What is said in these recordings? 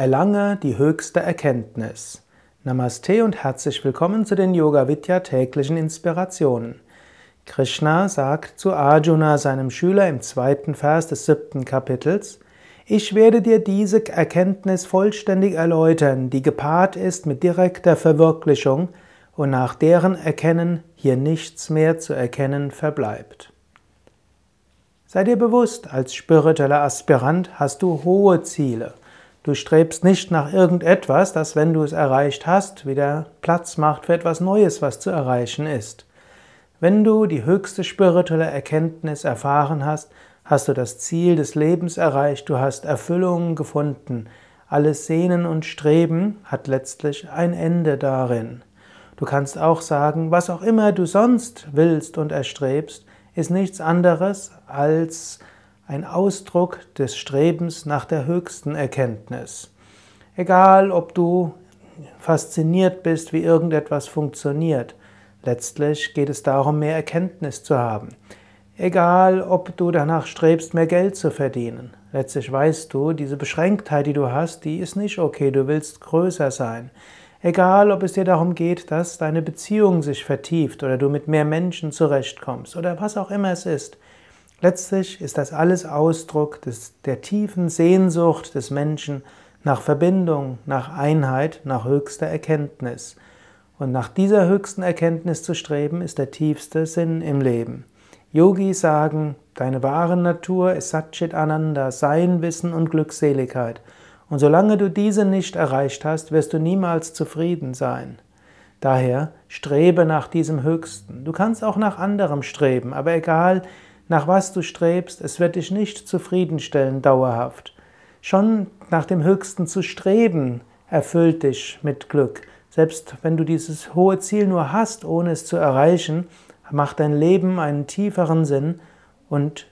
Erlange die höchste Erkenntnis. Namaste und herzlich willkommen zu den Yoga Vidya täglichen Inspirationen. Krishna sagt zu Arjuna, seinem Schüler, im zweiten Vers des siebten Kapitels, ich werde dir diese Erkenntnis vollständig erläutern, die gepaart ist mit direkter Verwirklichung und nach deren Erkennen hier nichts mehr zu erkennen verbleibt. Sei dir bewusst, als spiritueller Aspirant hast du hohe Ziele. Du strebst nicht nach irgendetwas, das, wenn du es erreicht hast, wieder Platz macht für etwas Neues, was zu erreichen ist. Wenn du die höchste spirituelle Erkenntnis erfahren hast, hast du das Ziel des Lebens erreicht, du hast Erfüllung gefunden. Alles Sehnen und Streben hat letztlich ein Ende darin. Du kannst auch sagen, was auch immer du sonst willst und erstrebst, ist nichts anderes als ein Ausdruck des Strebens nach der höchsten Erkenntnis. Egal, ob du fasziniert bist, wie irgendetwas funktioniert, letztlich geht es darum, mehr Erkenntnis zu haben. Egal, ob du danach strebst, mehr Geld zu verdienen. Letztlich weißt du, diese Beschränktheit, die du hast, die ist nicht okay, du willst größer sein. Egal, ob es dir darum geht, dass deine Beziehung sich vertieft oder du mit mehr Menschen zurechtkommst oder was auch immer es ist. Letztlich ist das alles Ausdruck des, der tiefen Sehnsucht des Menschen nach Verbindung, nach Einheit, nach höchster Erkenntnis. Und nach dieser höchsten Erkenntnis zu streben, ist der tiefste Sinn im Leben. Yogis sagen, deine wahre Natur ist Satchit Ananda, Sein, Wissen und Glückseligkeit. Und solange du diese nicht erreicht hast, wirst du niemals zufrieden sein. Daher strebe nach diesem Höchsten. Du kannst auch nach anderem streben, aber egal, nach was du strebst, es wird dich nicht zufriedenstellen dauerhaft. Schon nach dem Höchsten zu streben, erfüllt dich mit Glück. Selbst wenn du dieses hohe Ziel nur hast, ohne es zu erreichen, macht dein Leben einen tieferen Sinn und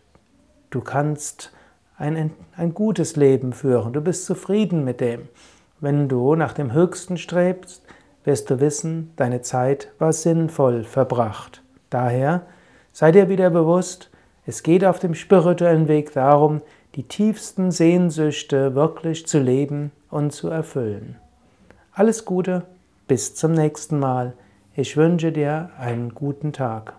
du kannst ein, ein gutes Leben führen. Du bist zufrieden mit dem. Wenn du nach dem Höchsten strebst, wirst du wissen, deine Zeit war sinnvoll verbracht. Daher sei dir wieder bewusst, es geht auf dem spirituellen Weg darum, die tiefsten Sehnsüchte wirklich zu leben und zu erfüllen. Alles Gute, bis zum nächsten Mal. Ich wünsche dir einen guten Tag.